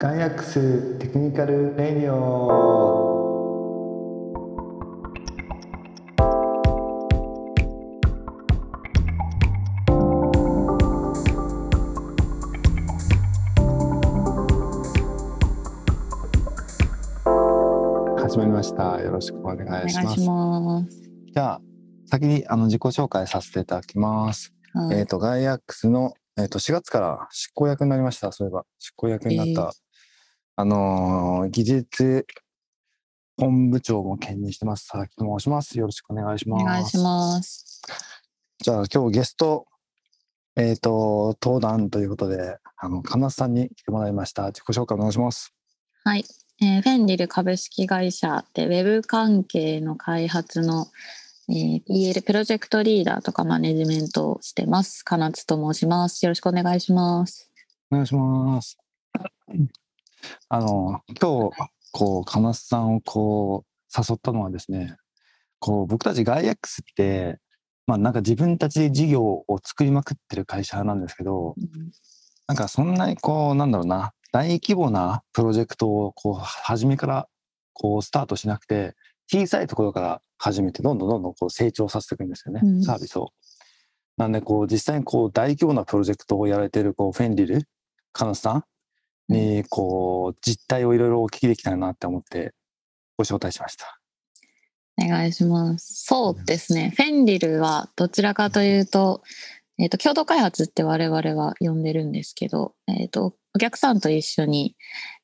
ガイアックステクニカルレディオ。始まりました。よろしくお願いします。じゃあ先にあの自己紹介させていただきます、はい。えっ、とガイアックスのえっ、と4月から執行役になりました。そういえば執行役になった、えーあのー技術本部長も兼任してます佐々木と申しますよろしくお願いしますお願いします。じゃあ今日ゲスト、えっ、と、登壇ということで、あの、金須さんに来てもらいました。自己紹介お願いします。はい、えーフェンリル株式会社でウェブ関係の開発の、えー PL プロジェクトリーダーとかマネジメントをしてます。金津と申します。よろしくお願いします。お願いします。あの、今日、こう、金須さんをこう、誘ったのはですね、こう、僕たちガイアックスって、まあなんか自分たちで事業を作りまくってる会社なんですけど、なんかそんなにこう、なんだろうな、大規模なプロジェクトをこう、初めからこう、スタートしなくて、小さいところから始めて、どんどんどんどんこう成長させていくんですよね、うんサービスを。なんで、こう、実際にこう、大規模なプロジェクトをやられてる、こう、フェンリル、カナスさんに、こう、実態をいろいろお聞きできたらなって思って、ご招待しました。お願いします。そうですね。フェンリルはどちらかというと、えっ、と、共同開発って我々は呼んでるんですけど、えっ、と、お客さんと一緒に、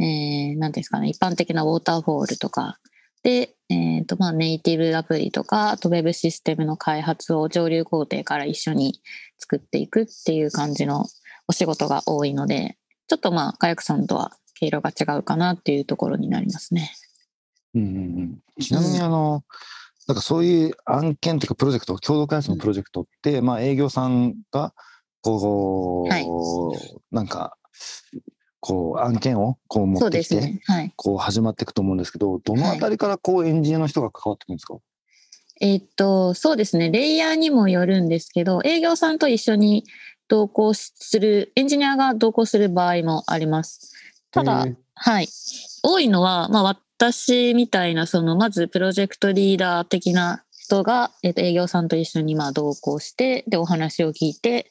えー、なんですかね、一般的なウォーターフォールとか、で、えっ、と、まあ、ネイティブアプリとか、あとウェブシステムの開発を上流工程から一緒に作っていくっていう感じのお仕事が多いので、ちょっとまあ、カヤクさんとは毛色が違うかなっていうところになりますね。うんうんうん、ちなみにあの、なんかそういう案件というかプロジェクト共同開発のプロジェクトって、まあ営業さんがこう、はいなんかこう案件をこう持ってきて。はい。こう始まっていくと思うんですけどどのあたりからこうエンジニアの人が関わってくるんですか、えっと、そうですね。レイヤーにもよるんですけど、営業さんと一緒に同行する、エンジニアが同行する場合もあります。ただはい。多いのは、まあ私みたいな、その、まずプロジェクトリーダー的な人が、えっと、営業さんと一緒にまあ同行して、で、お話を聞いて、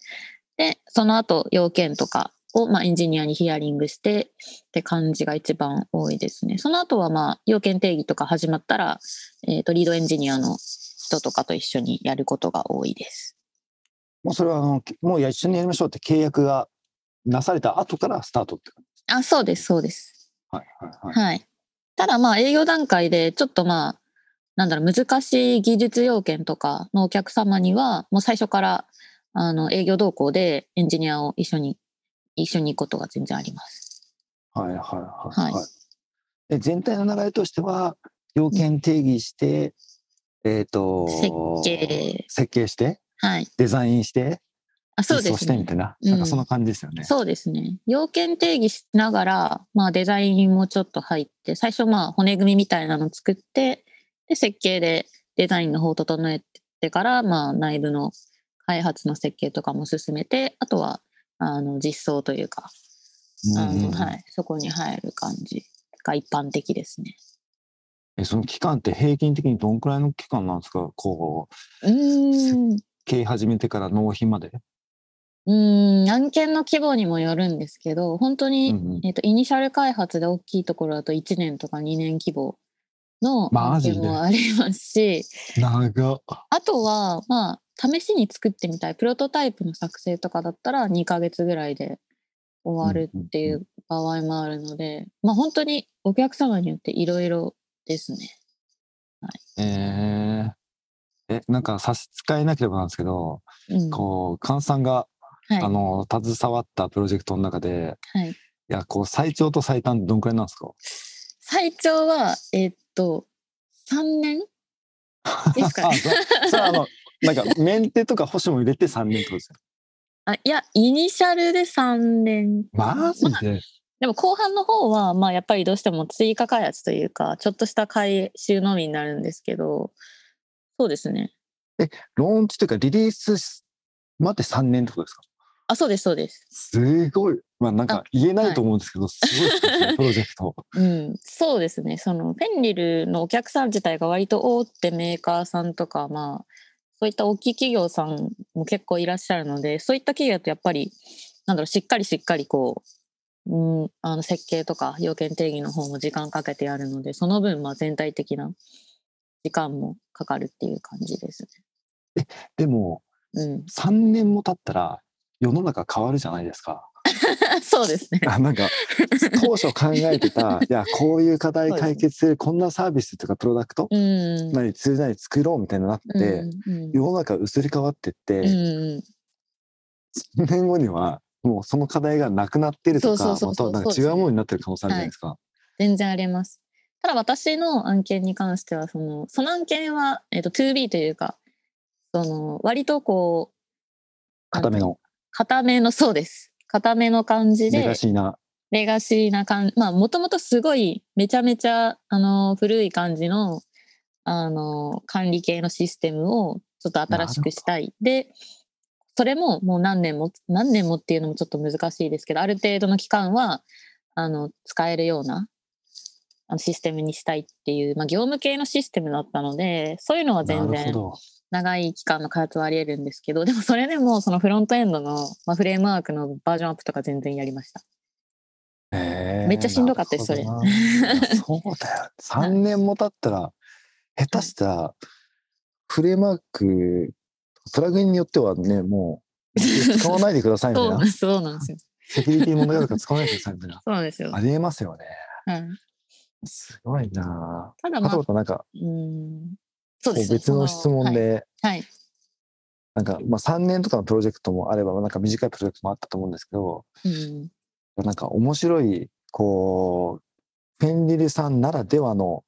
で、その後、要件とかを、まあ、エンジニアにヒアリングしてって感じが一番多いですね。その後は、まあ、要件定義とか始まったら、えっ、と、リードエンジニアの人とかと一緒にやることが多いです。もうそれはあのもう一緒にやりましょうって契約がなされた後からスタートって感じあ、そうです、そうです。はいはいはい。はい。ただ、まあ、営業段階で、ちょっとまあ、なんだろう、難しい技術要件とかのお客様には、もう最初から、あの、営業同行でエンジニアを一緒に、一緒に行くことが全然あります。はいはいはい、はいで全体の流れとしては要件定義して、えっ、と設計設計して？はい。デザインしてあ、そう実装ですね。してみたいな、うんなんかそんな感じですよね。そうですね。要件定義しながら、まあデザインもちょっと入って、最初まあ骨組みみたいなの作って、で、設計でデザインの方を整えてから、まあ内部の開発の設計とかも進めて、あとは、あの、実装というか、あのはい、そこに入る感じが一般的ですね。えその期間って平均的にどんくらいの期間なんですか？こううーん。経営始めてから納品まで？うーん、案件の規模にもよるんですけど、本当に、うんうんえっと、イニシャル開発で大きいところだと1年とか2年規模の案件もありますし、長っ。あとは、まあ、試しに作ってみたい、プロトタイプの作成とかだったら2ヶ月ぐらいで終わるっていう場合もあるので、まあ本当にお客様によっていろいろですね。えーえなんか差し支えなければなんですけど、うん。こう菅さんが、はい。あの携わったプロジェクトの中ではい、いやこう最長と最短どんくらいなんですか？最長は、えっと、3年？ですかあね。あのなんかメンテとか保守も入れて3年ってことですよ。あいや、イニシャルで3年。マジで、でも後半の方は、まあやっぱりどうしても追加開発というか、ちょっとした改修のみになるんですけど、そうですね。ローンチというかリリースまで3年ってことですか？あ、そうです、そうです。すごい。まあなんか言えないと思うんですけど、すごいですね、プロジェクト。うん、そうですね。そのフェンリルのお客さん自体が割と大手メーカーさんとか、まあ、そういった大きい企業さんも結構いらっしゃるので、そういった企業だとやっぱり、なんだろう、しっかりしっかりこう、うん、あの設計とか要件定義の方も時間かけてやるので、その分、まあ全体的な時間もかかるっていう感じですでも、ね。うん。3年も経ったら世の中変わるじゃないですか。そうですね。あなんか当初考えてた いやこういう課題解決するこんなサービスとかプロダクトうん。何ツール何作ろうみたいになって、うんうん世の中移り変わってって、うんうん3年後にはもうその課題がなくなってるとかまたなんか違うものになってる可能性あるじゃないですか。全然あります。ただ私の案件に関しては、その、その案件は、えっ、と、2B というか、その、割とこう、固めの固めの、そうです。固めの感じで、レガシーな。レガシーな感じ、まあ、もともとすごい、めちゃめちゃ、あの、古い感じの、あの、管理系のシステムを、ちょっと新しくしたい。で、それももう何年も、何年もっていうのもちょっと難しいですけど、ある程度の期間は、あの、使えるような、あのシステムにしたいっていう、まあ、業務系のシステムだったので、そういうのはな全然。長い期間の開発はあり得るんですけど、でもそれでもそのフロントエンドの、まあ、フレームワークのバージョンアップとか全然やりました。へーめっちゃしんどかったですなるほどないやそうだよ。3年も経ったら下手したらフレームワークプラグインによってはねもう使わないでくださいみたいな そうそうなんですよ。セキュリティ問題だから使わないでくださいみたいな そうなんですよ。ありえますよね。はい、すごいなただまあなんかうん、そうですね別の質問で、はい。はい。なんかまあ3年とかのプロジェクトもあればなんか短いプロジェクトもあったと思うんですけどうん、なんか面白いこうフェンリルさんならではの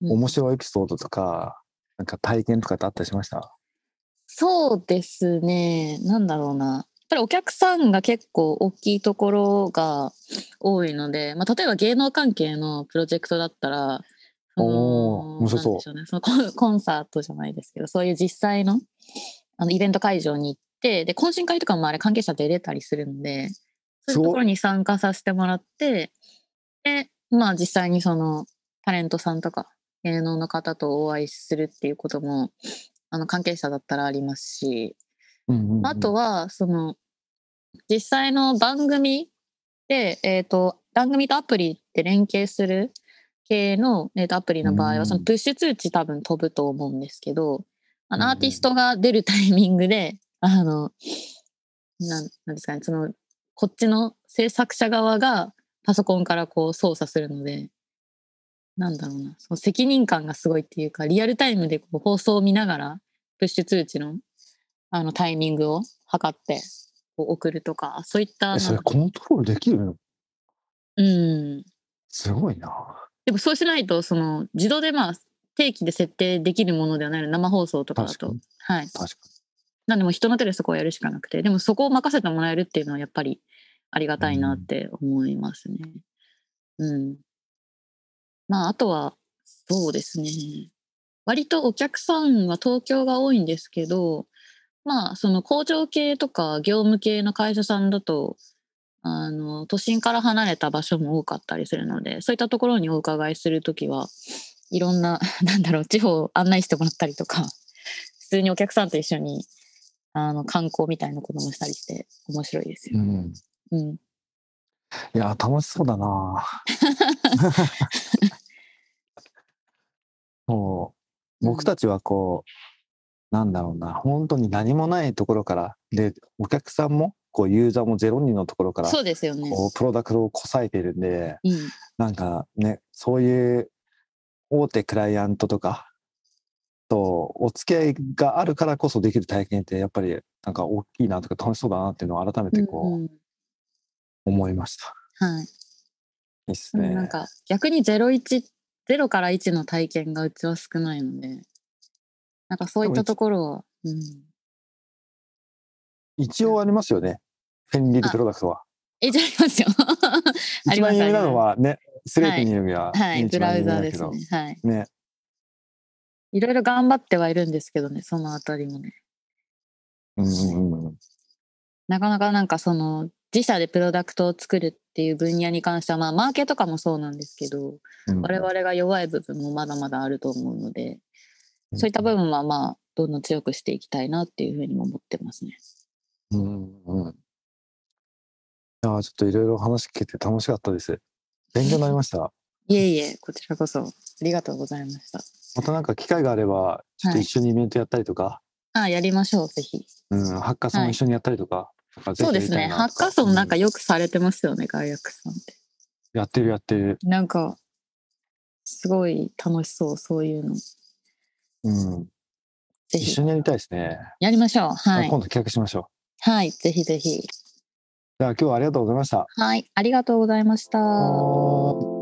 うん面白いエピソードとか、なんか体験とかってあったりしました？そうですね。なんだろうな。ぱりお客さんが結構大きいところが多いので、まあ、例えば芸能関係のプロジェクトだったら、そのおー面白そう。コンサートじゃないですけど、そういう実際のあのイベント会場に行って、で、懇親会とかもあれ関係者出れたりするので、そういうところに参加させてもらって、で、まあ実際にそのタレントさんとか芸能の方とお会いするっていうことも、あの関係者だったらありますし、あとは、その、実際の番組で、えっ、と、番組とアプリって連携する系の、えーとアプリの場合は、うんそのプッシュ通知多分飛ぶと思うんですけど、あの、アーティストが出るタイミングで、あの、なんなんですかね、その、こっちの制作者側がパソコンからこう操作するので、なんだろうな、その責任感がすごいっていうか、リアルタイムでこう放送を見ながら、プッシュ通知のあのタイミングを測って送るとか、そういったえそれコントロールできるの？うん。すごいな。でもそうしないと、その自動でまあ定期で設定できるものではない生放送とかだと。はい。確かなんでもう人の手でそこをやるしかなくて、でもそこを任せてもらえるっていうのはやっぱりありがたいなって思いますね。うん。まああとは、そうですね。割とお客さんは東京が多いんですけど、まあその工場系とか業務系の会社さんだと、あの、都心から離れた場所も多かったりするので、そういったところにお伺いするときは、いろんな、なんだろう、地方を案内してもらったりとか、普通にお客さんと一緒にあの観光みたいなこともしたりして面白いですよ。に。うん。うん、いや、楽しそうだな。そう。僕たちはこう、なんだろうな、本当に何もないところから、で、お客さんも、こう、ユーザーもゼロ人のところから、そうですよね。こう、プロダクトをこさえてるんで、うん、なんかね、そういう大手クライアントとかとお付き合いがあるからこそできる体験って、やっぱりなんか大きいなとか楽しそうだなっていうのを改めてこう、うんうん思いました。はい。いいっすね。なんか逆に01、0から1の体験がうちは少ないので、なんかそういったところは、うん、一応ありますよね。フェンリルプロダクトは。え、じゃありますよ。一番有名なのはね、スレートによりは、はい、ブラウザーですね。はい。ね。いろいろ頑張ってはいるんですけどね、そのあたりもね。うんうんうん。なかなかなんかその自社でプロダクトを作るっていう分野に関しては、まあマーケとかもそうなんですけど、うん我々が弱い部分もまだまだあると思うので、うんそういった部分はまあ、どんどん強くしていきたいなっていうふうにも思ってますね。うんうん。いやーちょっといろいろ話聞けて楽しかったです。勉強になりました。いえいえ、こちらこそありがとうございました。またなんか機会があれば、ちょっと一緒にイベントやったりとか、あやりましょう、ぜひ。うん、ハッカソン一緒にやったりとか、なんかぜひそうですね。ハッカーソンなんかうよくされてますよね、外役さんって。やってるやってる。なんか、すごい楽しそう、そういうの。ぜうん。一ひ緒、にやりたいですね。やりましょう。はい。今度企画しましょう。はい、ぜひぜひ。じゃあ今日はありがとうございました。はい、ありがとうございました。